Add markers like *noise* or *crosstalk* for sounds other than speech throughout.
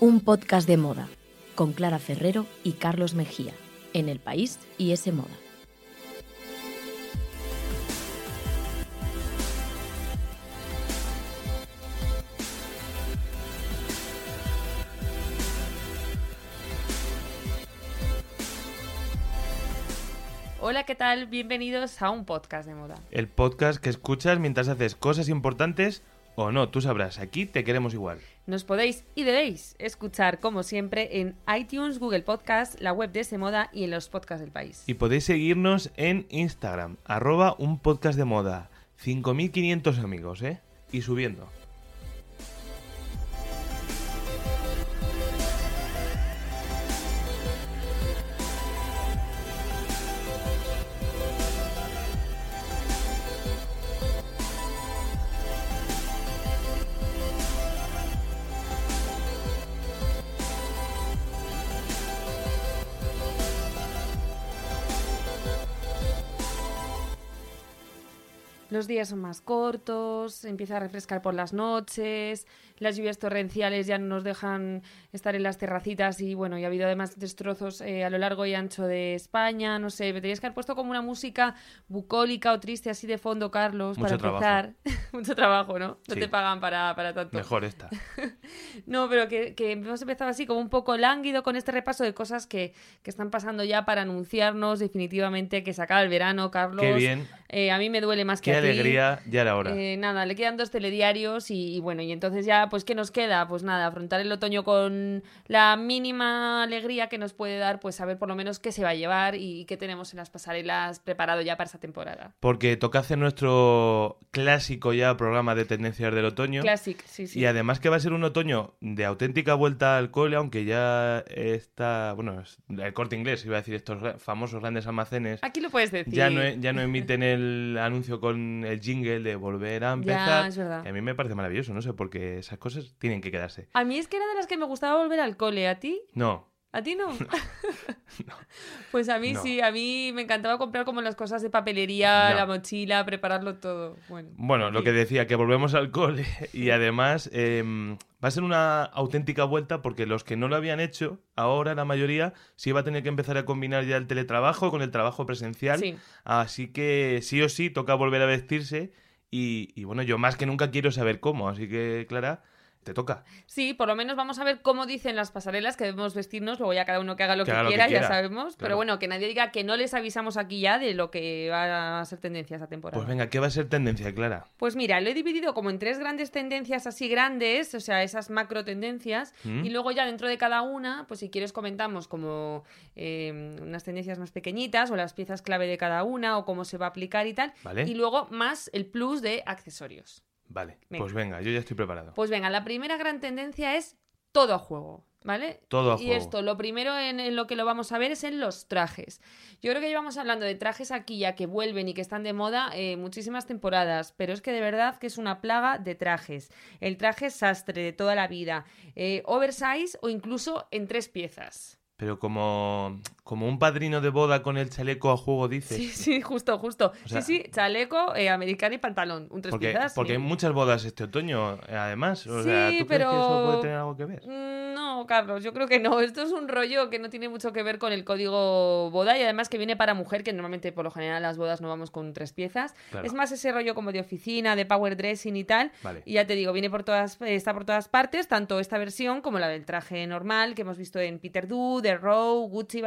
un podcast de moda con Clara Ferrero y Carlos Mejía en El País y ese moda. Hola, ¿qué tal? Bienvenidos a un podcast de moda. El podcast que escuchas mientras haces cosas importantes o no, tú sabrás, aquí te queremos igual. Nos podéis y debéis escuchar, como siempre, en iTunes, Google Podcast, la web de ese moda y en los podcasts del país. Y podéis seguirnos en Instagram, arroba un podcast de moda. 5.500 amigos, ¿eh? Y subiendo. Los días son más cortos, empieza a refrescar por las noches, las lluvias torrenciales ya no nos dejan estar en las terracitas y bueno, y ha habido además destrozos eh, a lo largo y ancho de España, no sé, me tenías que haber puesto como una música bucólica o triste así de fondo, Carlos, Mucho para empezar. *laughs* Mucho trabajo, ¿no? No Sí. te pagan para, para tanto. Mejor esta. *laughs* No, pero que, que hemos empezado así como un poco lánguido con este repaso de cosas que, que están pasando ya para anunciarnos definitivamente que se acaba el verano, Carlos. Qué bien, Eh, a mí me duele más que. Alegría, ya era hora. Eh, nada, le quedan dos telediarios y, y bueno, y entonces ya, pues, ¿qué nos queda? Pues nada, afrontar el otoño con la mínima alegría que nos puede dar, pues saber por lo menos qué se va a llevar y qué tenemos en las pasarelas preparado ya para esta temporada. Porque toca hacer nuestro clásico ya programa de tendencias del otoño. Classic, sí, sí. Y además que va a ser un otoño de auténtica vuelta al cole, aunque ya está, bueno, el corte inglés, iba a decir estos famosos grandes almacenes, Aquí lo puedes decir. ya no, e- ya no emiten el anuncio con el jingle de volver a empezar. es verdad. a mí me parece maravilloso, no sé, porque esas cosas tienen que quedarse. A mí es que era de las que me gustaba volver al cole, ¿a ti? No, ¿A ti *laughs* no? Pues a mí No. sí, a mí me encantaba comprar como las cosas de papelería, la mochila, prepararlo todo. Bueno, Bueno, en lo que decía, que volvemos al cole *laughs* y además em, va a ser una auténtica vuelta porque los que no lo habían hecho, ahora la mayoría sí va a tener que empezar a combinar ya el teletrabajo con el trabajo presencial. Sí. Así que sí o sí toca volver a vestirse y, y bueno, yo más que nunca quiero saber cómo, así que Clara, te toca. Sí, por lo menos vamos a ver cómo dicen las pasarelas que debemos vestirnos, luego ya cada uno que haga lo Que que, haga lo que quiera, ya sabemos, pero bueno, que nadie diga que no les avisamos aquí ya de lo que va a ser tendencia esa temporada. Pues venga, ¿qué va a ser tendencia, Clara? Pues mira, lo he dividido como en tres grandes tendencias así grandes, o sea, esas macro tendencias, ¿Mm? y luego ya dentro de cada una, pues si quieres comentamos como eh, unas tendencias más pequeñitas o las piezas clave de cada una o cómo se va a aplicar y tal, ¿Vale? y luego más el plus de accesorios. Vale, Venga. pues venga, yo ya estoy preparado. Pues venga, la primera gran tendencia es todo a juego, ¿vale? Todo a y juego. esto, lo primero en, en lo que lo vamos a ver es en los trajes. Yo creo que llevamos hablando de trajes aquí ya que vuelven y que están de moda eh, muchísimas temporadas, pero es que de verdad que es una plaga de trajes. El traje sastre de toda la vida, eh, oversize o incluso en tres piezas. Pero como, como un padrino de boda con el chaleco a juego, dices. Sí, sí, justo, justo. O sea- sí, sí, chaleco, eh, americano y pantalón. Un tres Porque, piezas. porque sí. hay muchas bodas este otoño, eh, además. O Sí, sea, ¿tú crees pero- que eso puede tener algo que ver? Mm, No, Carlos, yo creo que no. Esto es un rollo que no tiene mucho que ver con el código boda y además que viene para mujer, que normalmente por lo general las bodas no vamos con tres piezas. Claro. Es más ese rollo como de oficina, de power dressing y tal. Vale. Y ya te digo, viene por todas, está por todas partes, tanto esta versión como la del traje normal que hemos visto en Peter Du, The Row, Gucci,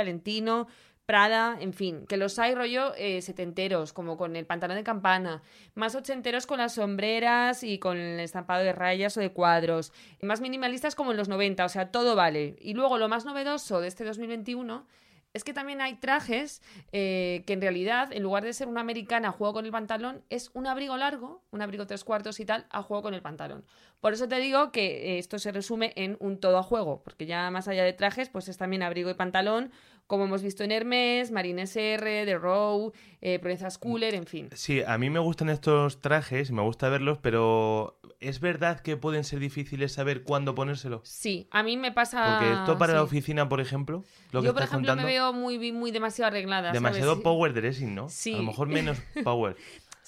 Prada, en fin, que los hay rollo eh, setenteros, como con el pantalón de campana, más ochenteros con las sombreras y con el estampado de rayas o de cuadros, más minimalistas como en los 90, o sea, todo vale. Y luego lo más novedoso de este 2021 es que también hay trajes eh, que en realidad, en lugar de ser una americana a juego con el pantalón, es un abrigo largo, un abrigo tres cuartos y tal, a juego con el pantalón. Por eso te digo que eh, esto se resume en un todo a juego, porque ya más allá de trajes, pues es también abrigo y pantalón, como hemos visto en Hermes, Marines R, The Row, eh, Proezas Cooler, en fin. Sí, a mí me gustan estos trajes, me gusta verlos, pero es verdad que pueden ser difíciles saber cuándo ponérselo. Sí, a mí me pasa... Porque esto para la oficina, por ejemplo, lo que Yo, por estás ejemplo, contando, me veo muy, muy demasiado arreglada. ¿sabes? demasiado power dressing, ¿no? Sí. A lo mejor menos *laughs* power.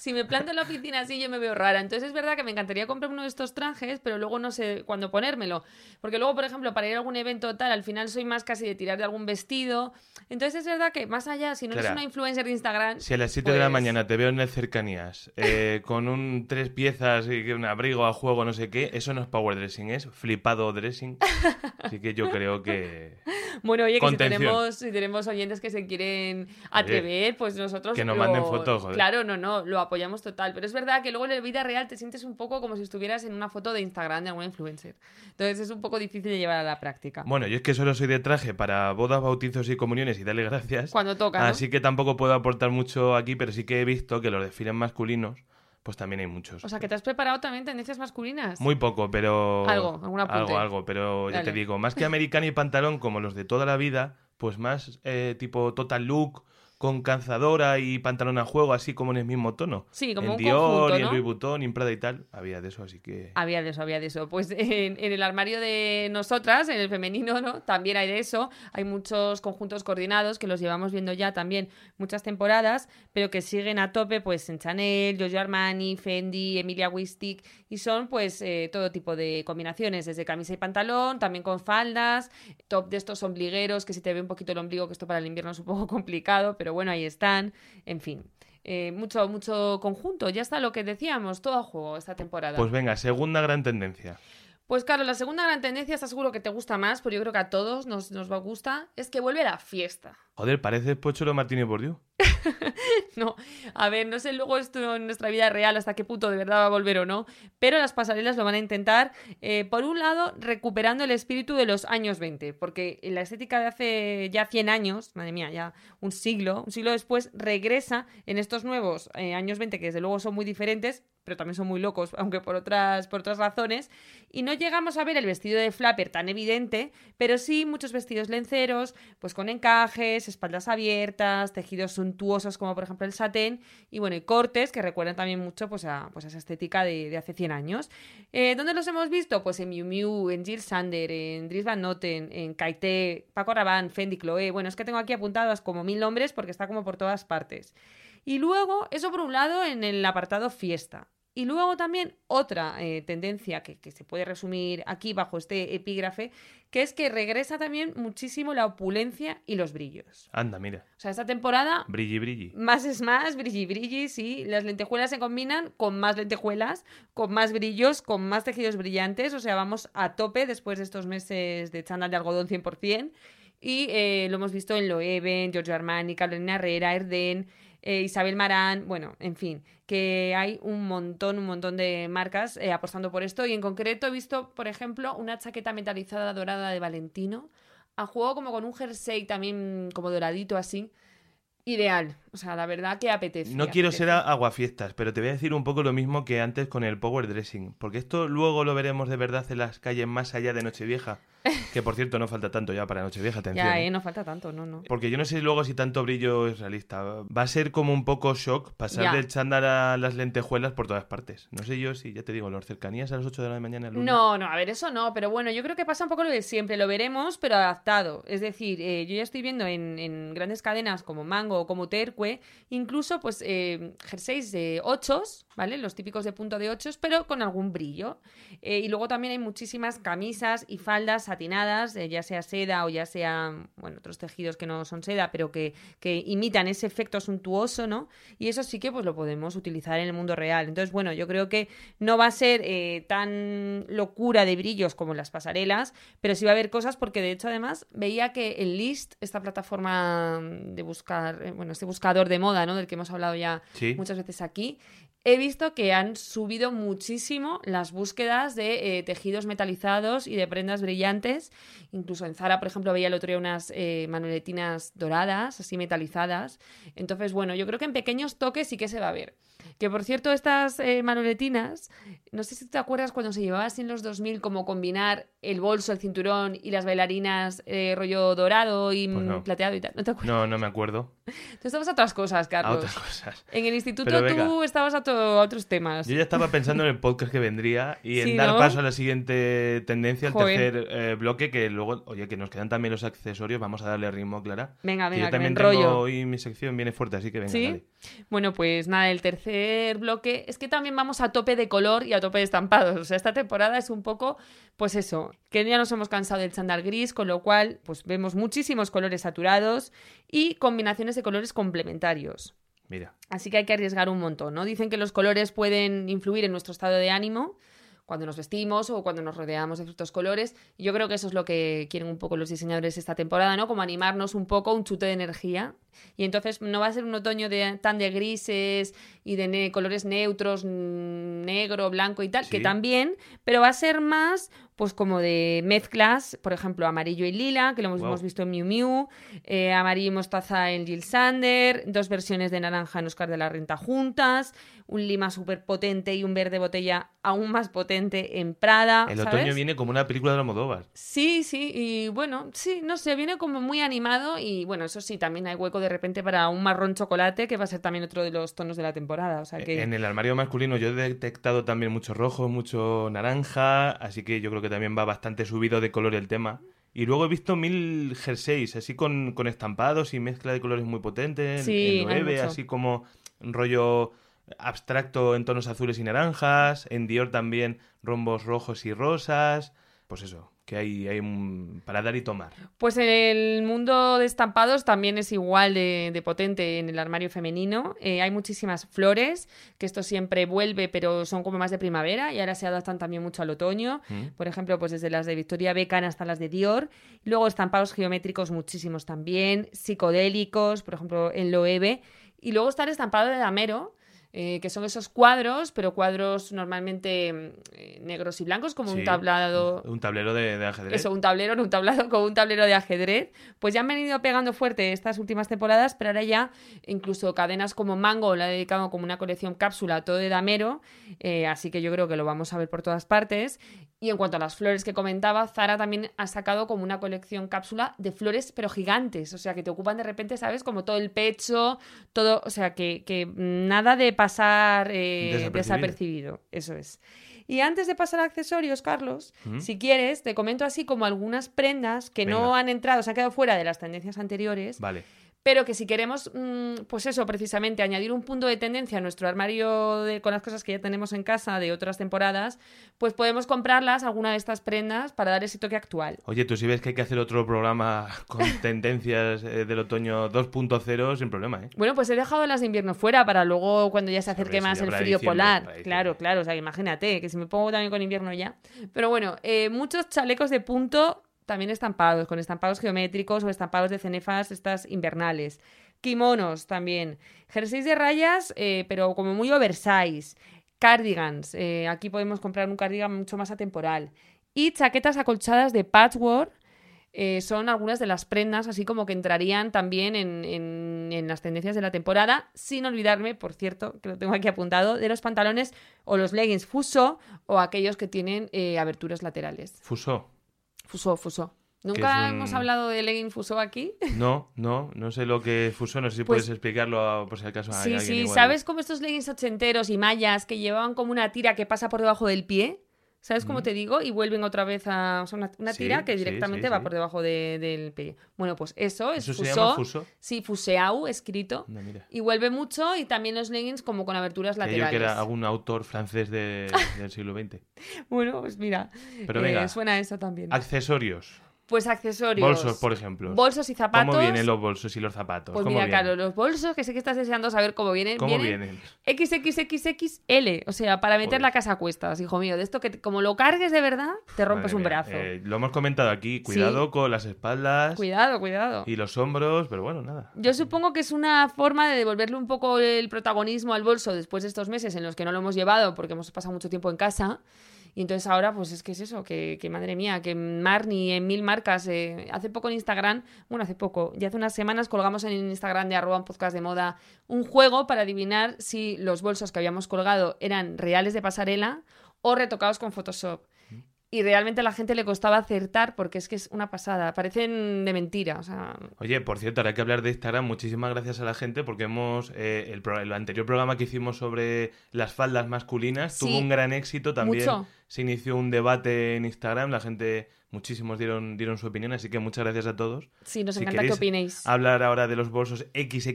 Si me planto en la oficina así yo me veo rara. Entonces es verdad que me encantaría comprar uno de estos trajes, pero luego no sé cuándo ponérmelo. Porque luego, por ejemplo, para ir a algún evento tal, al final soy más casi de tirar de algún vestido. Entonces es verdad que más allá, si no eres Clara, una influencer de Instagram... Si a las 7 de la pues- mañana te veo en el cercanías eh, con un tres piezas y un abrigo a juego, no sé qué, eso no es power dressing, es flipado dressing. Así que yo creo que. *laughs* Bueno, oye, que si tenemos, si tenemos oyentes que se quieren atrever, pues nosotros. que nos lo- manden fotos, joder. Claro, no, no, lo apoyamos total. Pero es verdad que luego en la vida real te sientes un poco como si estuvieras en una foto de Instagram de alguna influencer. Entonces es un poco difícil de llevar a la práctica. Bueno, yo es que solo soy de traje para bodas, bautizos y comuniones y dale gracias. Cuando toca. ¿no? Así que tampoco puedo aportar mucho aquí, pero sí que he visto que los desfiles masculinos, pues también hay muchos. O sea, que te has preparado también tendencias masculinas. Muy poco, pero. Algo, algún apunte. Algo, algo, pero ya te digo, más que *laughs* americano y pantalón como los de toda la vida, pues más eh, tipo total look, con calzadora y pantalón a juego, así como en el mismo tono. Sí, como en un Dior conjunto, y en ¿no? Louis Vuitton y en Prada y tal, había de eso, así que. Había de eso, había de eso. Pues en, en el armario de nosotras, en el femenino, ¿no? También hay de eso. Hay muchos conjuntos coordinados que los llevamos viendo ya también muchas temporadas, pero que siguen a tope, pues en Chanel, Giorgio Armani, Fendi, Emilia Wistic, y son pues eh, todo tipo de combinaciones, desde camisa y pantalón, también con faldas, top de estos ombligueros, que si te ve un poquito el ombligo, que esto para el invierno es un poco *laughs* complicado, pero bueno, ahí están, en fin. Eh, mucho, mucho conjunto, ya está lo que decíamos, todo a juego esta temporada. Pues venga, segunda gran tendencia. Pues claro, la segunda gran tendencia, está seguro que te gusta más, pero yo creo que a todos nos, nos va a gustar, es que vuelve la fiesta. Joder, parece Pocholo Martínez Bordiú. *laughs* No, a ver, no sé luego esto en nuestra vida real hasta qué punto de verdad va a volver o no, pero las pasarelas lo van a intentar, eh, por un lado, recuperando el espíritu de los años 20, porque la estética de hace ya 100 años, madre mía, ya un siglo, un siglo después, regresa en estos nuevos eh, años 20, que desde luego son muy diferentes, pero también son muy locos, aunque por otras, por otras razones, y no llegamos a ver el vestido de flapper tan evidente, pero sí muchos vestidos lenceros, pues con encajes, espaldas abiertas, tejidos suntuosos como por ejemplo el satén, y bueno, y cortes que recuerdan también mucho pues a, pues a esa estética de, hace 100 años. Eh, ¿Dónde los hemos visto? Pues en Miu Miu, en Jill Sander, en Dries Van Noten, en Kaité, Paco Rabanne, Fendi, Chloé, bueno, es que tengo aquí apuntadas como mil nombres porque está como por todas partes. Y luego, eso por un lado en el apartado fiesta. Y luego también otra eh, tendencia que, que se puede resumir aquí bajo este epígrafe, que es que regresa también muchísimo la opulencia y los brillos. Anda, mira. O sea, esta temporada Brilli, brilli. más es más, brilli brilli, sí. Las lentejuelas se combinan con más lentejuelas, con más brillos, con más tejidos brillantes. O sea, vamos a tope después de estos meses de chándal de algodón 100%. Y eh, lo hemos visto en Loewen, Giorgio Armani, Carolina Herrera, Erden, eh, Isabel Marán, bueno, en fin, que hay un montón, un montón de marcas eh, apostando por esto. Y en concreto he visto, por ejemplo, una chaqueta metalizada dorada de Valentino, a juego como con un jersey también como doradito así. Ideal, o sea, la verdad que apetece. No quiero apetece. ser aguafiestas, pero te voy a decir un poco lo mismo que antes con el power dressing, porque esto luego lo veremos de verdad en las calles más allá de Nochevieja, *laughs* que por cierto no falta tanto ya para Nochevieja, atención. Ya, ¿eh? eh, no falta tanto, no, no. Porque yo no sé luego si tanto brillo es realista. Va a ser como un poco shock pasar Ya. del chándal a las lentejuelas por todas partes. No sé yo si, ya te digo, los cercanías a las 8 de la mañana. el lunes. No, no, a ver, eso no, pero bueno, yo creo que pasa un poco lo de siempre, lo veremos, pero adaptado. Es decir, eh, yo ya estoy viendo en, en grandes cadenas como Mango o como Tercue, incluso pues eh, jerseys de ochos, ¿vale? Los típicos de punto de ochos, pero con algún brillo. Eh, y luego también hay muchísimas camisas y faldas satinadas, eh, ya sea seda o ya sea, bueno, otros tejidos que no son seda, pero que, que imitan ese efecto suntuoso, ¿no? Y eso sí que pues lo podemos utilizar en el mundo real. Entonces, bueno, yo creo que no va a ser eh, tan locura de brillos como las pasarelas, pero sí va a haber cosas porque de hecho además veía que el List, esta plataforma de buscar, eh, bueno, este buscador de moda, ¿no? Del que hemos hablado ya Sí. muchas veces aquí, he visto que han subido muchísimo las búsquedas de eh, tejidos metalizados y de prendas brillantes. Incluso en Zara, por ejemplo, veía el otro día unas eh, doradas, así metalizadas. Entonces, bueno, yo creo que en pequeños toques sí que se va a ver. Que por cierto, estas eh, manoletinas, no sé si te acuerdas cuando se llevaba así en los 2000 como combinar el bolso, el cinturón y las bailarinas eh, rollo dorado y Pues mm, no. plateado y tal. ¿No te acuerdas? No, no me acuerdo. Tú estabas a otras cosas, A Carlos. otras cosas. En el instituto tú estabas a, a otros temas. Yo ya estaba pensando en el podcast que vendría y en Sí, dar ¿no? paso a la siguiente tendencia, Joder. tercer eh, bloque, que luego, oye, que nos quedan también los accesorios, vamos a darle ritmo, Clara. Venga, Que venga, yo que me también tengo hoy mi sección viene fuerte, así que venga, ¿Sí? dale. Bueno, pues nada, el tercer bloque es que también vamos a tope de color y a tope de estampados. O sea, esta temporada es un poco, pues eso, que ya nos hemos cansado del chándal gris, con lo cual, pues vemos muchísimos colores saturados y combinaciones de colores complementarios. Mira, Así que hay que arriesgar un montón, ¿no? Dicen que los colores pueden influir en nuestro estado de ánimo cuando nos vestimos o cuando nos rodeamos de ciertos colores. Yo creo que eso es lo que quieren un poco los diseñadores esta temporada, ¿no? Como animarnos un poco, un chute de energía. Y entonces no va a ser un otoño de, tan de grises y de ne- colores neutros, negro, blanco y tal, que también, pero va a ser más, pues como de mezclas, por ejemplo, amarillo y lila, que lo hemos, visto en Miu Miu, eh, amarillo y mostaza en Jill Sander, dos versiones de naranja en Oscar de la Renta juntas, un lima súper potente y un verde botella aún más potente en Prada. el ¿sabes? otoño viene como una película de Almodóvar. Sí, sí, y bueno, sí, no sé, viene como muy animado y bueno, eso sí, también hay hueco de repente para un marrón chocolate, que va a ser también otro de los tonos de la temporada, o sea que... En el armario masculino yo he detectado también mucho rojo, mucho naranja, así que yo creo que también va bastante subido de color el tema. Y luego he visto mil jerseys, así con, con estampados y mezcla de colores muy potentes. En- Sí, en así como un rollo abstracto en tonos azules y naranjas. En Dior también rombos rojos y rosas. Pues eso, que hay, hay un- para dar y tomar. Pues el mundo de estampados también es igual de, de potente en el armario femenino. Eh, hay muchísimas flores, que esto siempre vuelve, pero son como más de primavera y ahora se adaptan también mucho al otoño. ¿Mm? Por ejemplo, pues desde las de Victoria Beckham hasta las de Dior. Luego estampados geométricos muchísimos también, psicodélicos, por ejemplo, en Loewe. Y luego está el estampado de Damero, eh, que son esos cuadros, pero cuadros normalmente mm, eh, negros y blancos, como Sí, un tablado Un tablero de, de ajedrez. eso, un tablero, no un tablado, *laughs* como un tablero de ajedrez. Pues ya han venido pegando fuerte estas últimas temporadas, pero ahora ya incluso cadenas como Mango la ha dedicado como una colección cápsula, todo de damero. eh, así que yo creo que lo vamos a ver por todas partes. Y en cuanto a las flores que comentaba, Zara también ha sacado como una colección cápsula de flores, pero gigantes. O sea, que te ocupan de repente, ¿sabes? Como todo el pecho, todo. O sea, que, que nada de pasar eh, Desapercibido. desapercibido. Eso es. Y antes de pasar a accesorios, Carlos, ¿Mm? si quieres, te comento así como algunas prendas que no han entrado, se han quedado fuera de las tendencias anteriores, Vale. Pero que si queremos, mm, pues eso, precisamente, añadir un punto de tendencia a nuestro armario de, con las cosas que ya tenemos en casa de otras temporadas, pues podemos comprarlas, alguna de estas prendas, para dar ese toque actual. Oye, tú si ves que hay que hacer otro programa *laughs* con tendencias eh, del otoño 2.0, sin problema, ¿eh? Bueno, pues he dejado las de invierno fuera para luego cuando ya se acerque más el frío polar. Claro, claro, o sea, imagínate que si me pongo también con invierno ya. Pero bueno, eh, muchos chalecos de punto también estampados, con estampados geométricos o estampados de cenefas estas invernales. Kimonos también. Jerseys de rayas, eh, pero como muy oversize. Cardigans. eh, aquí podemos comprar un cardigan mucho más atemporal. Y chaquetas acolchadas de patchwork eh, son algunas de las prendas, así como que entrarían también en, en- en las tendencias de la temporada, sin olvidarme, por cierto, que lo tengo aquí apuntado, de los pantalones o los leggings fuso o aquellos que tienen eh, aberturas laterales. Fuso. Fuso, fuso. ¿Nunca un- hemos hablado de legging fuso aquí? No, no, no sé lo que es fuso, no sé si Pues- puedes explicarlo a- por si acaso hay Sí, sí, igual. ¿sabes como estos leggings ochenteros y mallas que llevaban como una tira que pasa por debajo del pie? ¿Sabes cómo Mm. te digo? Y vuelven otra vez a o sea, una, una Sí, tira que directamente sí, va por debajo de- del pie. Bueno, pues eso es ¿Eso se fuso. llama fuso? Sí, fuseau escrito. No. Y vuelve mucho y también los leggings como con aberturas laterales. que era algún autor francés de- del siglo XX. *laughs* Bueno, pues mira, Pero eh, venga, suena eso también. accesorios. Pues accesorios. Bolsos, por ejemplo. Bolsos y zapatos. ¿Cómo vienen los bolsos y los zapatos? Pues ¿Cómo mira, vienen? Carlos, los bolsos, que sé que estás deseando saber cómo vienen. ¿Cómo vienen vienen? XXXXL, o sea, para meter Joder. la casa a cuestas, hijo mío. De esto que como lo cargues de verdad, te rompes Madre un mía, brazo. eh, lo hemos comentado aquí. Cuidado con las espaldas Cuidado, cuidado. y los hombros, pero bueno, nada. Yo supongo que es una forma de devolverle un poco el protagonismo al bolso después de estos meses en los que no lo hemos llevado porque hemos pasado mucho tiempo en casa. Y entonces ahora, pues es que es eso, que, que madre mía, que Marni, en mil marcas, eh, hace poco en Instagram, bueno, hace poco, ya hace unas semanas colgamos en Instagram de arroba un podcast de moda un juego para adivinar si los bolsos que habíamos colgado eran reales de pasarela o retocados con Photoshop. y realmente a la gente le costaba acertar porque es que es una pasada, parecen de mentira. O sea... Oye, por cierto, ahora hay que hablar de Instagram, muchísimas gracias a la gente porque hemos, eh, el, pro- el anterior programa que hicimos sobre las faldas masculinas Sí. tuvo un gran éxito también. Mucho. Se inició un debate en Instagram, la gente, muchísimos dieron, dieron su opinión, así que muchas gracias a todos. Sí, nos Si encanta que opinéis. Hablar ahora de los bolsos XX,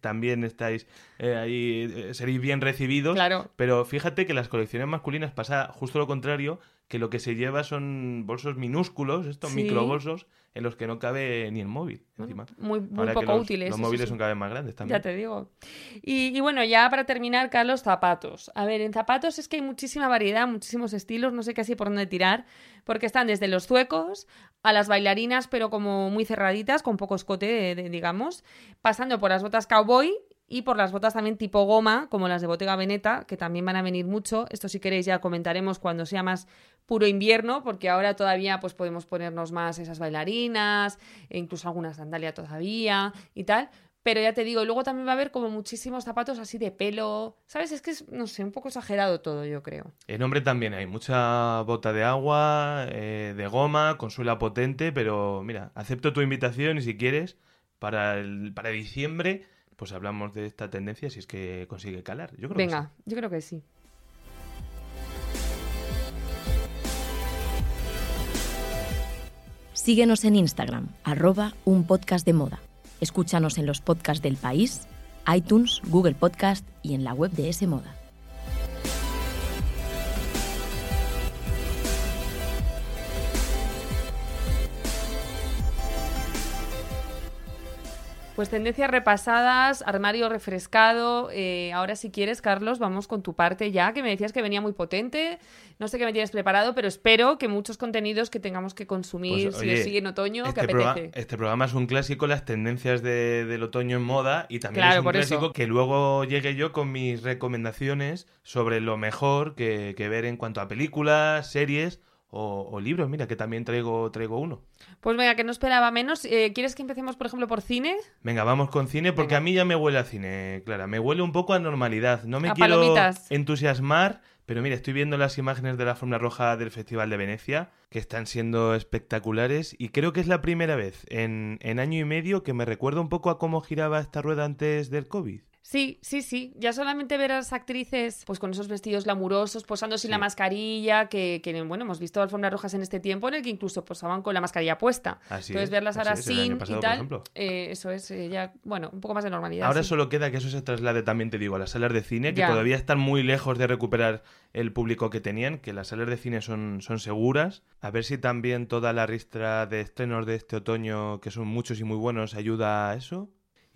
también estáis eh, ahí, eh, seréis bien recibidos. Claro. Pero fíjate que las colecciones masculinas pasa justo lo contrario, que lo que se lleva son bolsos minúsculos, estos Sí. microbolsos, en los que no cabe ni el móvil, encima. muy muy Ahora que poco los, útiles. Los móviles sí. son cada vez más grandes también. Ya te digo. Y, y bueno, ya para terminar, Carlos, zapatos. A ver, en zapatos es que hay muchísima variedad, muchísimos estilos, no sé casi por dónde tirar, porque están desde los zuecos a las bailarinas, pero como muy cerraditas, con poco escote, de- digamos, pasando por las botas cowboy y por las botas también tipo goma, como las de Bottega Veneta, que también van a venir mucho. Esto si queréis ya comentaremos cuando sea más puro invierno, porque ahora todavía pues podemos ponernos más esas bailarinas, e incluso alguna sandalia todavía y tal. Pero ya te digo, y luego también va a haber como muchísimos zapatos así de pelo. ¿Sabes? Es que es, no sé, un poco exagerado todo, yo creo. En hombre también hay mucha bota de agua, eh, de goma, con suela potente, pero mira, acepto tu invitación y si quieres, para, el, para diciembre, pues hablamos de esta tendencia si es que consigue calar. Yo creo que Venga, yo creo que sí. Síguenos en Instagram, arroba un podcast de moda. Escúchanos en los podcasts del país, iTunes, Google Podcast y en la web de S Moda. Pues tendencias repasadas, armario refrescado. eh, ahora si quieres, Carlos, vamos con tu parte ya, que me decías que venía muy potente. No sé qué me tienes preparado, pero espero que muchos contenidos que tengamos que consumir Pues, si oye, sigue en otoño, que Este, proga- apetece. este programa es un clásico, las tendencias de- del otoño en moda y también Claro, es un eso. clásico que luego llegue yo con mis recomendaciones sobre lo mejor que, que ver en cuanto a películas, series o, o libros. Mira, que también traigo, traigo uno. Pues venga, que no esperaba menos. Eh, ¿Quieres que empecemos, por ejemplo, por cine? Venga, vamos con cine porque Venga. a mí ya me huele a cine, Clara. Me huele un poco a normalidad. No me A quiero palomitas. entusiasmar, pero mira, estoy viendo las imágenes de la Fórmula Roja del Festival de Venecia, que están siendo espectaculares y creo que es la primera vez en, en año y medio que me recuerda un poco a cómo giraba esta rueda antes del COVID. Sí, sí, sí. Ya solamente ver a las actrices pues con esos vestidos glamurosos, posando sin Sí. la mascarilla, que, que, bueno, hemos visto alfombras rojas en este tiempo en el que incluso posaban con la mascarilla puesta. Así Entonces es, verlas ahora sin pasado, y tal, eh, eso es eh, ya, bueno, un poco más de normalidad. Ahora sí. solo queda que eso se traslade también, te digo, a las salas de cine, que Ya. todavía están muy lejos de recuperar el público que tenían, que las salas de cine son, son seguras. A ver si también toda la ristra de estrenos de este otoño, que son muchos y muy buenos, ayuda a eso.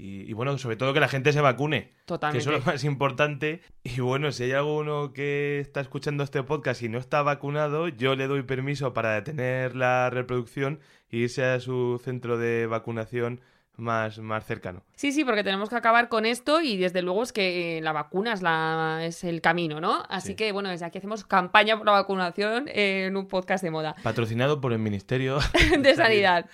Y, y bueno, sobre todo que la gente se vacune, que Totalmente. eso es lo más importante. Y bueno, si hay alguno que está escuchando este podcast y no está vacunado, yo le doy permiso para detener la reproducción e irse a su centro de vacunación más, más cercano. Sí, sí, porque tenemos que acabar con esto y desde luego es que eh, la vacuna es, la, es el camino, ¿no? Así Sí. que bueno, desde aquí hacemos campaña por la vacunación eh, en un podcast de moda. Patrocinado por el Ministerio *laughs* de sanidad.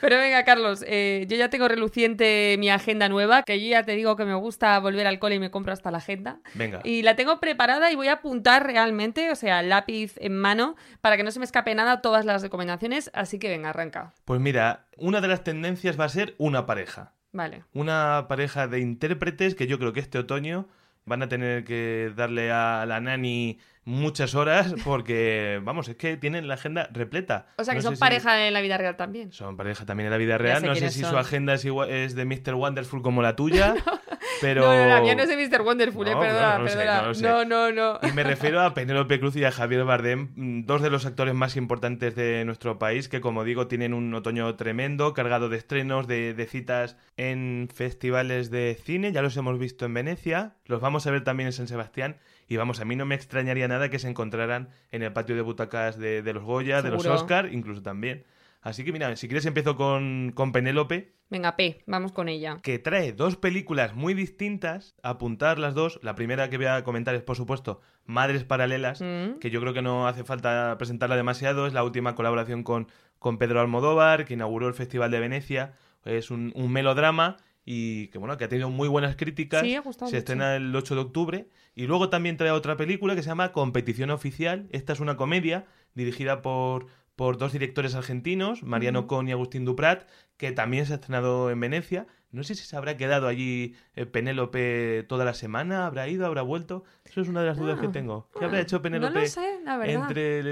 Pero venga, Carlos, eh, yo ya tengo reluciente mi agenda nueva, que yo ya te digo que me gusta volver al cole y me compro hasta la agenda. Venga. Y la tengo preparada y voy a apuntar realmente, o sea, lápiz en mano, para que no se me escape nada todas las recomendaciones. Así que venga, arranca. Pues mira, una de las tendencias va a ser una pareja. Vale. Una pareja de intérpretes que yo creo que este otoño van a tener que darle a la nani muchas horas *laughs* porque, vamos, es que tienen la agenda repleta. O sea, que No son si- pareja en la vida real también. Son pareja también en la vida real. No sé si su agenda es, igual, es de Mr. Wonderful como la tuya, *laughs* pero... No, no, la mía no es de Mr. Wonderful, eh, No, perdona, no sé, perdona. no sé. no, no, no. Y me refiero a *laughs* Penélope Cruz y a Javier Bardem, mm, dos de los actores más importantes de nuestro país, que como digo tienen un otoño tremendo, cargado de estrenos, de, de citas en festivales de cine, ya los hemos visto en Venecia, los vamos a ver también en San Sebastián, y vamos, a mí no me extrañaría nada que se encontraran en el patio de butacas de, de los Goya, de los. Oscar, incluso también. Así que mira, si quieres empiezo con, con Penélope, Venga, P, vamos con ella. que trae dos películas muy distintas, apuntar las dos. La primera que voy a comentar es, por supuesto, Madres Paralelas, Mm. que yo creo que no hace falta presentarla demasiado. Es la última colaboración con, con Pedro Almodóvar, que inauguró el Festival de Venecia. Es un, un melodrama y que bueno, que ha tenido muy buenas críticas. Sí, ha gustado se estrena el 8 de octubre y luego también trae otra película que se llama Competición Oficial. Esta es una comedia dirigida por por dos directores argentinos, Mariano. Con y Agustín Duprat, que también se ha estrenado en Venecia. No sé si se habrá quedado allí eh, Penélope toda la semana, habrá ido, habrá vuelto. Eso es una de las dudas que Ah, tengo. ¿Qué ah, habrá hecho No Penélope lo sé, la verdad. entre el-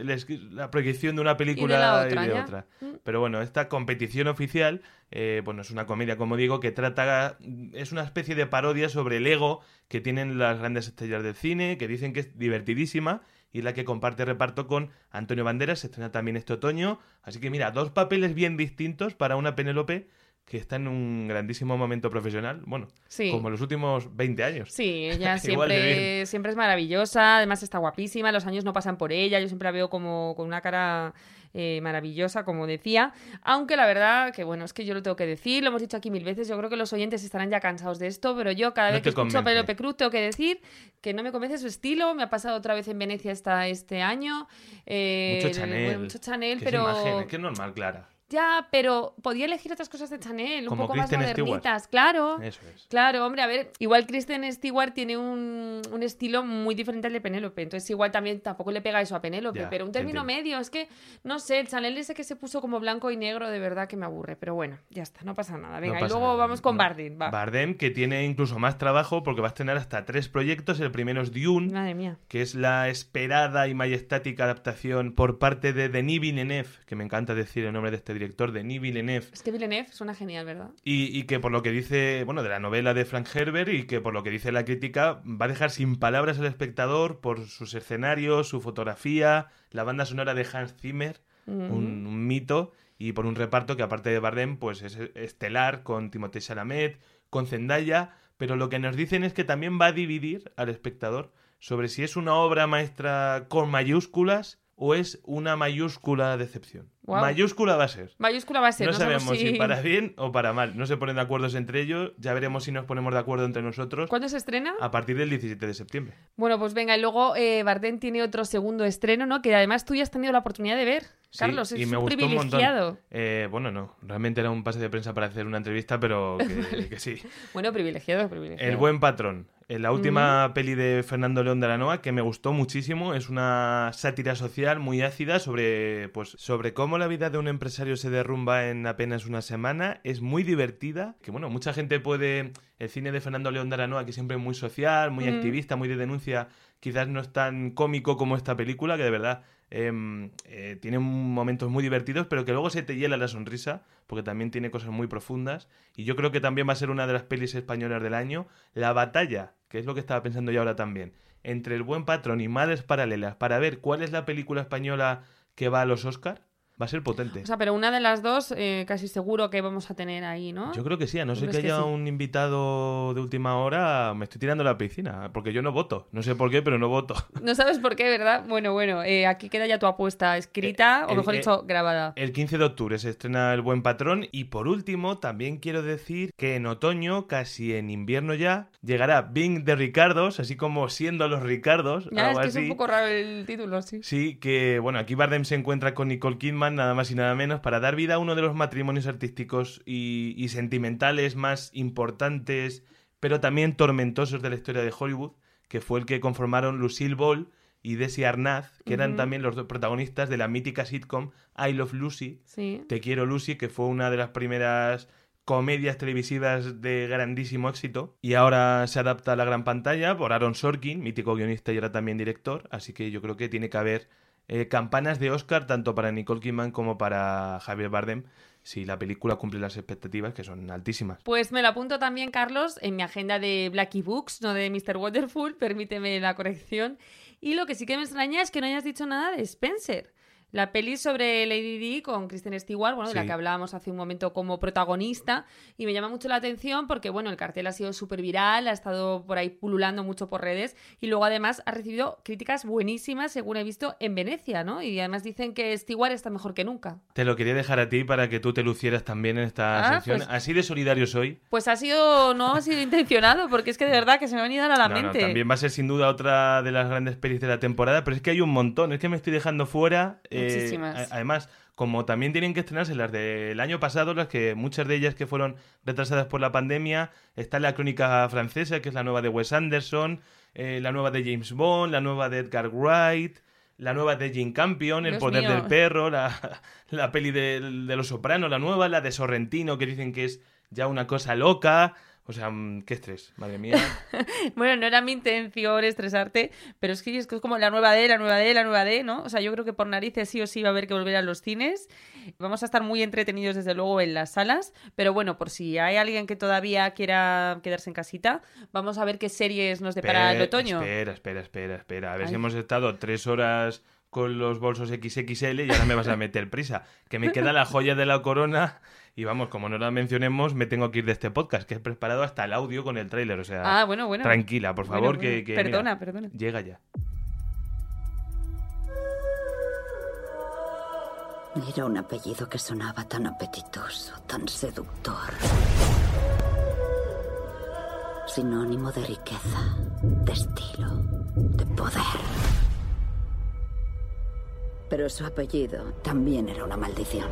el es- la proyección de una película la otra, ya. otra? Mm. Pero bueno, esta competición oficial, eh, bueno, es una comedia, como digo, que trata, es una especie de parodia sobre el ego que tienen las grandes estrellas del cine, que dicen que es divertidísima y es la que comparte reparto con Antonio Banderas, se estrena también este otoño. Así que mira, dos papeles bien distintos para una Penélope que está en un grandísimo momento profesional, bueno, Sí. como los últimos 20 años. Sí, ella *laughs* siempre, siempre es maravillosa, además está guapísima, los años no pasan por ella, yo siempre la veo como con una cara eh, maravillosa, como decía, aunque la verdad que bueno, es que yo lo tengo que decir, lo hemos dicho aquí mil veces, yo creo que los oyentes estarán ya cansados de esto, pero yo cada No vez que escucho a convence. Penélope Cruz tengo que decir que no me convence su estilo, me ha pasado otra vez en Venecia esta, este año. eh, Mucho el- Chanel. bueno, mucho Chanel, que pero... es imagen, es que es normal, Clara. Ya, pero podía elegir otras cosas de Chanel, un poco más Kristen Stewart. modernitas, claro. Eso es. Claro, hombre, a ver, igual Kristen Stewart tiene un, un estilo muy diferente al de Penélope, entonces igual también tampoco le pega eso a Penélope, Ya, pero un término entiendo. medio, es que, no sé, el Chanel ese que se puso como blanco y negro, de verdad que me aburre, pero bueno, ya está, no pasa nada. Venga, No y luego nada, vamos con no. Bardem, va. Bardem, que tiene incluso más trabajo porque va a estrenar hasta tres proyectos. El primero es Dune, Madre mía. que es la esperada y majestática adaptación por parte de Denis Villeneuve, que me encanta decir el nombre de este director, Denis Villeneuve, Es que Villeneuve suena genial, ¿verdad? y, y que por lo que dice, bueno, de la novela de Frank Herbert y que por lo que dice la crítica va a dejar sin palabras al espectador por sus escenarios, su fotografía, la banda sonora de Hans Zimmer, un, un mito, y por un reparto que aparte de Bardem, pues es estelar con Timothée Chalamet, con Zendaya, pero lo que nos dicen es que también va a dividir al espectador sobre si es una obra maestra con mayúsculas o es una mayúscula decepción. Mayúscula va a ser. Mayúscula va a ser, No no, sabemos si si... para bien o para mal. No se ponen de acuerdo entre ellos. Ya veremos si nos ponemos de acuerdo entre nosotros ¿Cuándo se estrena? a partir del 17 de septiembre. Bueno, pues venga, y luego eh, Bardem tiene otro segundo estreno, ¿no? Que además tú ya has tenido la oportunidad de ver. Sí, Carlos, y es me un gustó un privilegiado. Eh, bueno, no. Realmente era un pase de prensa para hacer una entrevista, pero *laughs* que, que sí. Bueno, privilegiado, privilegiado. El buen patrón. En la última peli de Fernando León de Aranoa, que me gustó muchísimo, es una sátira social muy ácida sobre, pues, sobre cómo la vida de un empresario se derrumba en apenas una semana. Es muy divertida. Que bueno, mucha gente puede. El cine de Fernando León de Aranoa, que siempre es muy social, muy Mm. activista, muy de denuncia, quizás no es tan cómico como esta película, que de verdad em, eh, tiene momentos muy divertidos, pero que luego se te hiela la sonrisa, porque también tiene cosas muy profundas. Y yo creo que también va a ser una de las pelis españolas del año. La batalla, que es lo que estaba pensando yo ahora también, entre El Buen Patrón y Madres Paralelas, para ver cuál es la película española que va a los Oscar, va a ser potente. O sea, pero una de las dos eh, casi seguro que vamos a tener ahí, ¿no? Yo creo que sí, a no ser ¿Crees que que haya sí? un invitado de última hora, me estoy tirando a la piscina, porque yo no voto. No sé por qué, pero no voto. *laughs* No sabes por qué, ¿verdad? Bueno, bueno, eh, aquí queda ya tu apuesta escrita, o el- mejor eh, dicho, grabada. El 15 de octubre se estrena El Buen Patrón y por último también quiero decir que en otoño, casi en invierno ya, llegará Bing de Ricardos, así como siendo los Ricardos, Ya, es algo que es un poco raro el título, sí. Sí, que bueno, aquí Bardem se encuentra con Nicole Kidman, nada más y nada menos, para dar vida a uno de los matrimonios artísticos y, y sentimentales más importantes, pero también tormentosos de la historia de Hollywood, que fue el que conformaron Lucille Ball y Desi Arnaz, que eran también los dos protagonistas de la mítica sitcom I Love Lucy, Sí. Te quiero Lucy, que fue una de las primeras comedias televisivas de grandísimo éxito y ahora se adapta a la gran pantalla por Aaron Sorkin, mítico guionista y ahora también director, así que yo creo que tiene que haber eh, campanas de Oscar tanto para Nicole Kidman como para Javier Bardem si la película cumple las expectativas que son altísimas. Pues me lo apunto también, Carlos, en mi agenda de Blackie Books, no de Mr. Wonderful, *laughs* permíteme la corrección. Y lo que sí que me extraña es que no hayas dicho nada de Spencer. La peli sobre Lady Di con Kristen Stewart, bueno, de la Sí. que hablábamos hace un momento como protagonista, y me llama mucho la atención porque, bueno, el cartel ha sido súper viral, ha estado por ahí pululando mucho por redes, y luego además ha recibido críticas buenísimas, según he visto, en Venecia, ¿no? Y además dicen que Stewart está mejor que nunca. Te lo quería dejar a ti para que tú te lucieras también en esta Ah, sección. pues- Así de solidario soy. Pues ha sido, no ha sido intencionado, porque es que de verdad que se me ha venido a la No, no, mente. también va a ser sin duda otra de las grandes pelis de la temporada, pero es que hay un montón. Es que me estoy dejando fuera eh, Muchísimas. a- además, como también tienen que estrenarse las del año pasado, las que muchas de ellas que fueron retrasadas por la pandemia, está la crónica francesa, que es la nueva de Wes Anderson, eh, la nueva de James Bond, la nueva de Edgar Wright, la nueva de Jim Campion, El Dios poder mío. del perro, la, *laughs* la peli de, de Los Sopranos, la nueva, la de Sorrentino, que dicen que es ya una cosa loca. O sea, mm, qué estrés, madre mía. *laughs* Bueno, no era mi intención estresarte, pero es que es como la nueva D, la nueva D, la nueva D, ¿no? O sea, yo creo que por narices sí o sí va a haber que volver a los cines. Vamos a estar muy entretenidos, desde luego, en las salas. Pero bueno, por si hay alguien que todavía quiera quedarse en casita, vamos a ver qué series nos depara el otoño. Espera, espera, espera, espera. A ver Ay. si hemos estado tres horas con los bolsos XXL y ahora me vas a meter prisa. Que me queda la joya de la corona y vamos, como no la mencionemos, me tengo que ir de este podcast, que he preparado hasta el audio con el tráiler. O sea, Ah, bueno, bueno. tranquila, por Bueno, favor, bueno. que, que, Perdona, mira, perdona. Llega ya. Era un apellido que sonaba tan apetitoso, tan seductor. Sinónimo de riqueza, de estilo, de poder. Pero su apellido también era una maldición.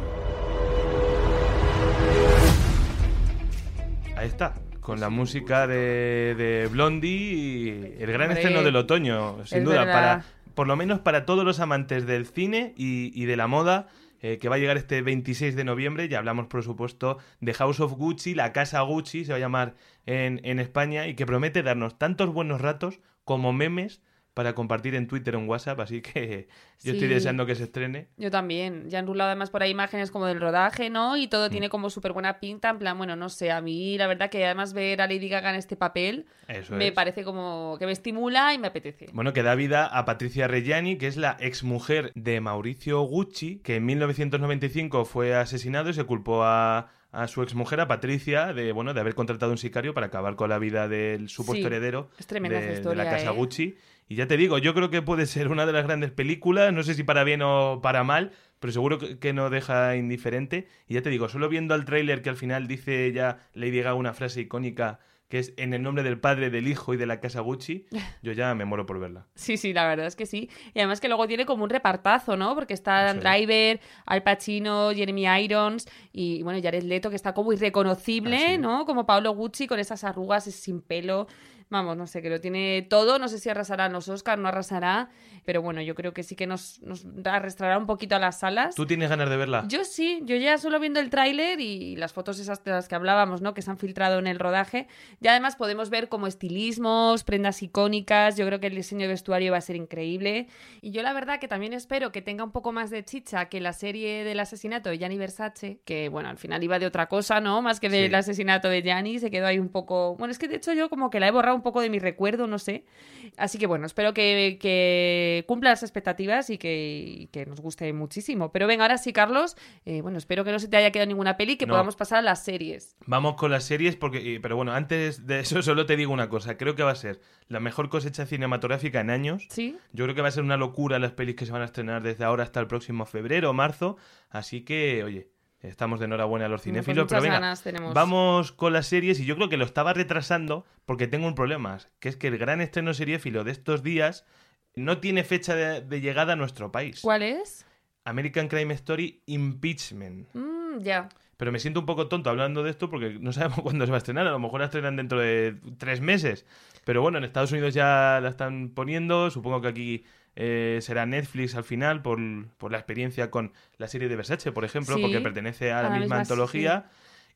Ahí está. Con la música de, de Blondie y el gran Hombre, estreno del otoño, sin es duda, verdad. para por lo menos para todos los amantes del cine y, y de la moda, eh, que va a llegar este 26 de noviembre. Ya hablamos, por supuesto, de House of Gucci, la casa Gucci, se va a llamar en, en España, y que promete darnos tantos buenos ratos como memes para compartir en Twitter o en WhatsApp. Así que *laughs* yo estoy deseando que se estrene. Yo también. Ya han rulado además por ahí imágenes como del rodaje, ¿no? Y Mm. todo tiene como súper buena pinta. En plan, bueno, no sé, a mí la verdad que además ver a Lady Gaga en este papel Eso me es. parece como que me estimula y me apetece. Bueno, que da vida a Patricia Reggiani, que es la exmujer de Mauricio Gucci, que en 1995 fue asesinado y se culpó a, a su exmujer, a Patricia, de bueno, de haber contratado un sicario para acabar con la vida del supuesto Sí, heredero es de, la casa ¿eh? Gucci. Y ya te digo, yo creo que puede ser una de las grandes películas, no sé si para bien o para mal, pero seguro que, no deja indiferente. Y ya te digo, solo viendo al tráiler que al final dice ya Lady Gaga una frase icónica que es en el nombre del padre, del hijo y de la casa Gucci, *laughs* yo ya me muero por verla. Sí, sí, la verdad es que sí. Y además que luego tiene como un repartazo, ¿no? Porque está es. Driver, Al Pacino, Jeremy Irons y, bueno, Jared Leto, que está como irreconocible, Ah, sí. ¿no? Como Pablo Gucci con esas arrugas sin pelo. Vamos, no sé, que lo tiene todo. No sé si arrasará en los Oscars, no arrasará. Pero bueno, yo creo que sí que nos, nos arrastrará un poquito a las salas. ¿Tú tienes ganas de verla? Yo sí, yo ya solo viendo el tráiler y las fotos esas de las que hablábamos, ¿no? Que se han filtrado en el rodaje. Ya además podemos ver como estilismos, prendas icónicas. Yo creo que el diseño de vestuario va a ser increíble. Y yo la verdad que también espero que tenga un poco más de chicha que la serie del asesinato de Gianni Versace, que bueno, al final iba de otra cosa, ¿no? Más que del Sí. asesinato de Gianni, se quedó ahí un poco... Bueno, es que de hecho yo como que la he borrado un poco de mi recuerdo, no sé. Así que bueno, espero que, que cumpla las expectativas y que, nos guste muchísimo. Pero venga, ahora sí, Carlos, eh, bueno, espero que no se te haya quedado ninguna peli, que No. podamos pasar a las series. Vamos con las series, porque, y- pero bueno, antes de eso *laughs* solo te digo una cosa. Creo que va a ser la mejor cosecha cinematográfica en años. ¿Sí? Yo creo que va a ser una locura las pelis que se van a estrenar desde ahora hasta el próximo febrero o marzo. Así que, oye, estamos de enhorabuena a los pues cinéfilos. pero venga, ganas tenemos. vamos con las series. Y yo creo que lo estaba retrasando porque tengo un problema. Que es que el gran estreno seriéfilo de estos días no tiene fecha de, de llegada a nuestro país. ¿Cuál es? American Crime Story Impeachment. Mm, ya. Pero me siento un poco tonto hablando de esto porque no sabemos *laughs* cuándo se va a estrenar. A lo mejor la estrenan dentro de tres meses. Pero bueno, en Estados Unidos ya la están poniendo. Supongo que aquí eh, será Netflix al final por, por la experiencia con la serie de Versace, por ejemplo, Sí, porque pertenece a la, a la misma, misma, antología.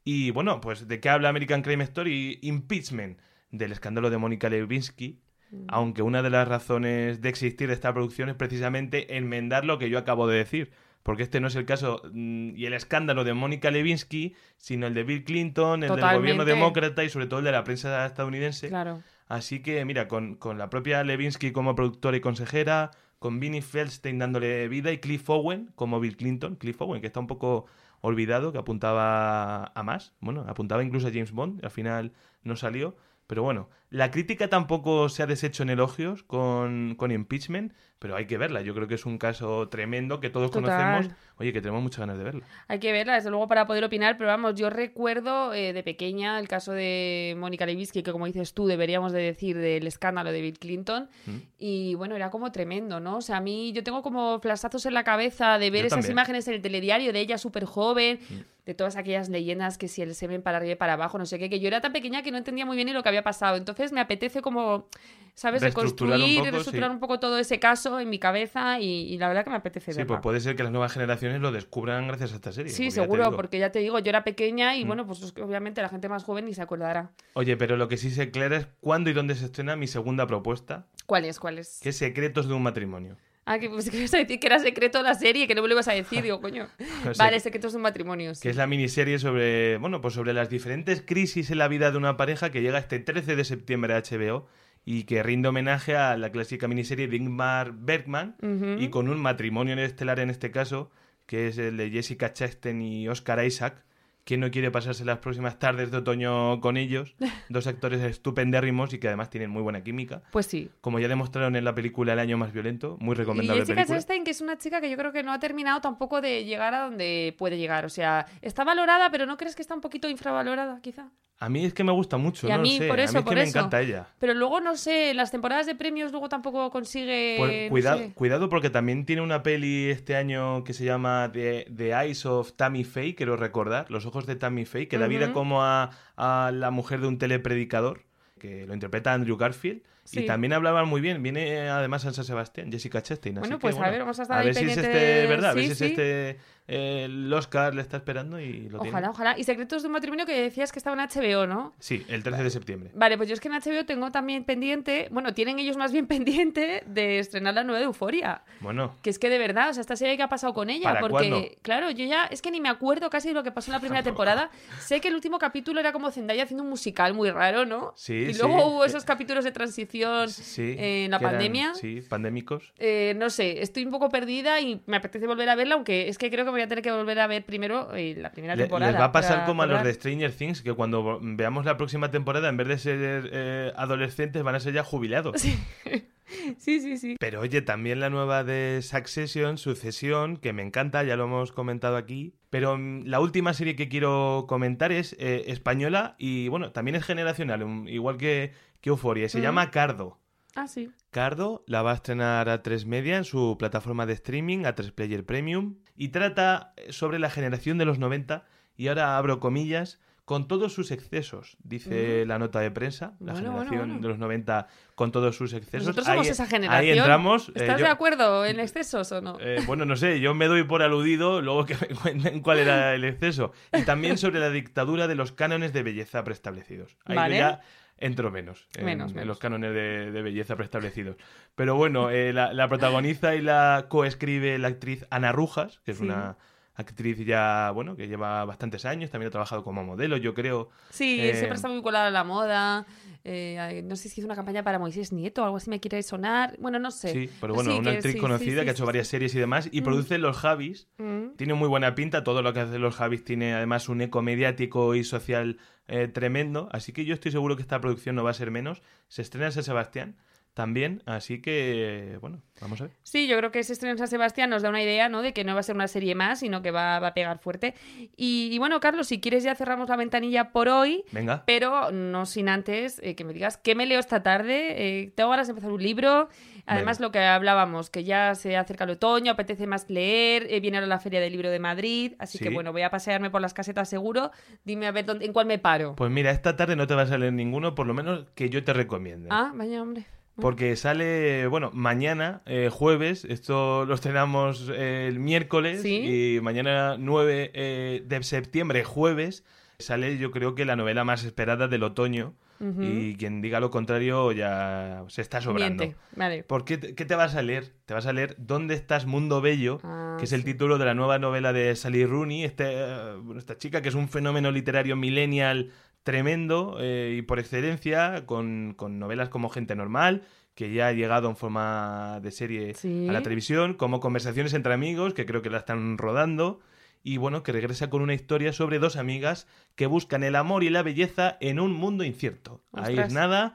Y bueno, pues ¿de qué habla American Crime Story? Impeachment. Del escándalo de Mónica Lewinsky. Mm. Aunque una de las razones de existir de esta producción es precisamente enmendar lo que yo acabo de decir. Porque este no es el caso mm, y el escándalo de Mónica Lewinsky, sino el de Bill Clinton, el del gobierno demócrata y sobre todo el de la prensa estadounidense. Claro. Así que, mira, con, con la propia Lewinsky como productora y consejera, con Vinnie Feldstein dándole vida y Cliff Owen como Bill Clinton. Cliff Owen, que está un poco olvidado, que apuntaba a más. Bueno, apuntaba incluso a James Bond, al final no salió. Pero bueno, la crítica tampoco se ha deshecho en elogios con, con Impeachment, pero hay que verla. Yo creo que es un caso tremendo que todos Total. conocemos. Oye, que tenemos muchas ganas de verla. Hay que verla, desde luego, para poder opinar, pero vamos, yo recuerdo eh, de pequeña el caso de Mónica Lewinsky, que como dices tú, deberíamos de decir del escándalo de Bill Clinton, Mm. y bueno, era como tremendo, ¿no? O sea, a mí yo tengo como flashazos en la cabeza de ver Yo esas también. imágenes en el telediario de ella súper joven, Mm. De todas aquellas leyendas que si el semen para arriba y para abajo, no sé qué, que yo era tan pequeña que no entendía muy bien ni lo que había pasado, entonces me apetece como, ¿sabes? Reestructurar un Reconstruir, poco, reestructurar sí. un poco todo ese caso en mi cabeza y, y la verdad que me apetece Sí, verla. pues puede ser que las nuevas generaciones lo descubran gracias a esta serie. Sí, ya seguro, porque ya te digo, yo era pequeña y Mm. bueno, pues obviamente la gente más joven ni se acordará. Oye, pero lo que sí se aclara es cuándo y dónde se estrena mi segunda propuesta, ¿Cuál es? ¿Cuál es? es Secretos de un matrimonio. Ah, que pues que ibas a decir que era secreto la serie, que no me lo ibas a decir, digo, coño. *laughs* O sea, Vale, secretos de un matrimonio. sí. que es la miniserie sobre, bueno, pues sobre las diferentes crisis en la vida de una pareja que llega este 13 de septiembre a HBO y que rinde homenaje a la clásica miniserie de Ingmar Bergman y con un matrimonio estelar en este caso, que es el de Jessica Chastain y Oscar Isaac. ¿Quién no quiere pasarse las próximas tardes de otoño con ellos? *laughs* Dos actores estupendérrimos y que además tienen muy buena química. Pues sí. Como ya demostraron en la película El año más violento, muy Y recomendable Jessica película. Chastain, que es una chica que yo creo que no ha terminado tampoco de llegar a donde puede llegar. O sea, está valorada, pero ¿no crees que está un poquito infravalorada, quizá? A mí es que me gusta mucho, Y a no mí, sé. por a eso, mí es por que me encanta ella. Pero luego, no sé, las temporadas de premios luego tampoco consigue... Pues, no cuidado, sé. cuidado porque también tiene una peli este año que se llama The, The Eyes of Tammy Faye, quiero recordar, Los ojos de Tammy Faye, que da vida como a, a la mujer de un telepredicador, que lo interpreta Andrew Garfield. Sí. Y también hablaban muy bien. Viene eh, además a San Sebastián, Jessica Chastain. así Bueno, que, pues a ver, vamos a estar a ahí ver si es este, ¿verdad? A ver sí, si es este eh, el Oscar le está esperando y lo tiene. Ojalá, ojalá. Y secretos de un matrimonio que decías que estaba en HBO, ¿no? Sí, el 13 de septiembre. Vale, pues yo es que en HBO tengo también pendiente, bueno, tienen ellos más bien *laughs* pendiente de estrenar la nueva de Euforia. Bueno, Que es que de verdad, o sea, esta serie que ha pasado con ella, ¿Para porque, cuándo? claro, yo ya, es que ni me acuerdo casi de lo que pasó en la primera *laughs* temporada. sé que el último capítulo era como Zendaya haciendo un musical muy raro, ¿no? Sí, Y luego hubo Eh, esos capítulos de transición sí. en la eran, pandemia. sí, pandémicos. Eh, no sé, estoy un poco perdida y me apetece volver a verla, aunque es que creo que voy a tener que volver a ver primero eh, la primera Le- temporada. les va a pasar como a los de Stranger Things, que cuando veamos la próxima temporada, en vez de ser eh, adolescentes, van a ser ya jubilados. Sí. *laughs* sí, sí, sí. Pero oye, también la nueva de Succession, Sucesión, que me encanta, ya lo hemos comentado aquí. Pero mm, la última serie que quiero comentar es eh, española y bueno, también es generacional, um, igual que, que Euphoria. Se Mm. llama Cardo. Ah, sí. Cardo la va a estrenar a 3 Media en su plataforma de streaming, a 3 Player Premium, y trata sobre la generación de los 90, y ahora abro comillas, con todos sus excesos, dice la nota de prensa, la Bueno, generación bueno. de los 90 con todos sus excesos. Nosotros somos Ahí- esa generación. Ahí entramos. eh, ¿Estás yo- de acuerdo en excesos o no? eh, bueno, no sé, yo me doy por aludido, luego que me *laughs* cuenten cuál era el exceso. Y también sobre la dictadura de los cánones de belleza preestablecidos. Ahí Vale. ya entro menos, en, Menos, en menos. los cánones de, de belleza preestablecidos. Pero bueno, eh, la, la protagoniza y la coescribe la actriz Ana Rujas, que es Sí. una actriz ya, bueno, que lleva bastantes años, también ha trabajado como modelo, yo creo. Sí, eh, siempre está muy vinculada a la moda. eh, no sé si hizo una campaña para Moisés Nieto o algo así me quiere sonar. Bueno, no sé. Sí, pero bueno, Sí, una que actriz sí, conocida sí, que ha hecho varias series y demás, y Mm. produce Los Javis, Mm. Tiene muy buena pinta, todo lo que hace los Javis tiene además un eco mediático y social eh, tremendo, así que yo estoy seguro que esta producción no va a ser menos. Se estrena en San Sebastián también, así que bueno, vamos a ver. Sí, yo creo que ese estreno en San Sebastián nos da una idea, ¿no? De que no va a ser una serie más, sino que va, va a pegar fuerte. Y, y bueno, Carlos, si quieres ya cerramos la ventanilla por hoy, Venga. pero no sin antes eh, que me digas qué me leo esta tarde. Eh, tengo ganas de empezar un libro. Además, Venga. lo que hablábamos, que ya se acerca el otoño, apetece más leer, eh, viene ahora la Feria del Libro de Madrid, así Sí. que bueno, voy a pasearme por las casetas seguro. Dime a ver dónde, en cuál me paro. Pues mira, esta tarde no te va a salir ninguno, por lo menos que yo te recomiende. Ah, vaya hombre. Porque sale, bueno, mañana, eh, jueves, esto lo estrenamos eh, el miércoles Sí. y mañana 9 eh, de septiembre, jueves, sale yo creo que la novela más esperada del otoño y quien diga lo contrario ya se está sobrando. Vale. ¿Por qué, te- qué te vas a leer? Te vas a leer ¿Dónde estás, Mundo Bello? Ah, que es el sí. título de la nueva novela de Sally Rooney, este, eh, esta chica que es un fenómeno literario millennial tremendo eh, y por excelencia, con, con novelas como Gente Normal, que ya ha llegado en forma de serie Sí. a la televisión, como Conversaciones entre amigos, que creo que la están rodando, y bueno, que regresa con una historia sobre dos amigas que buscan el amor y la belleza en un mundo incierto. Ahí es nada.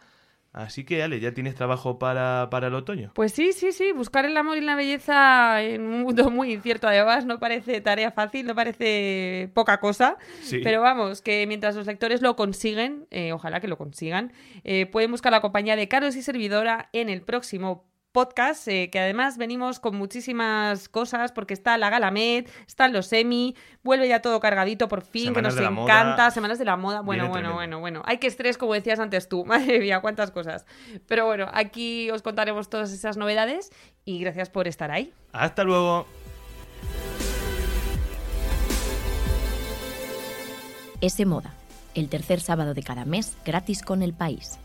Así que, Ale, ¿ya tienes trabajo para, para el otoño? Pues sí, sí, sí, buscar el amor y la belleza en un mundo *laughs* muy incierto además no parece tarea fácil, no parece poca cosa, Sí. pero vamos, que mientras los lectores lo consiguen, eh, ojalá que lo consigan, eh, pueden buscar la compañía de Carlos y Servidora en el próximo podcast, eh, que además venimos con muchísimas cosas, porque está la Galamed, están los Emmy, vuelve ya todo cargadito por fin, Semanas que nos moda. encanta, Semanas de la Moda, bueno, Viene bueno, tremendo. bueno, bueno, hay que estrés, como decías antes tú, *laughs* madre mía, cuántas cosas. Pero bueno, aquí os contaremos todas esas novedades y gracias por estar ahí. Hasta luego. Ese Moda, el tercer sábado de cada mes gratis con el país.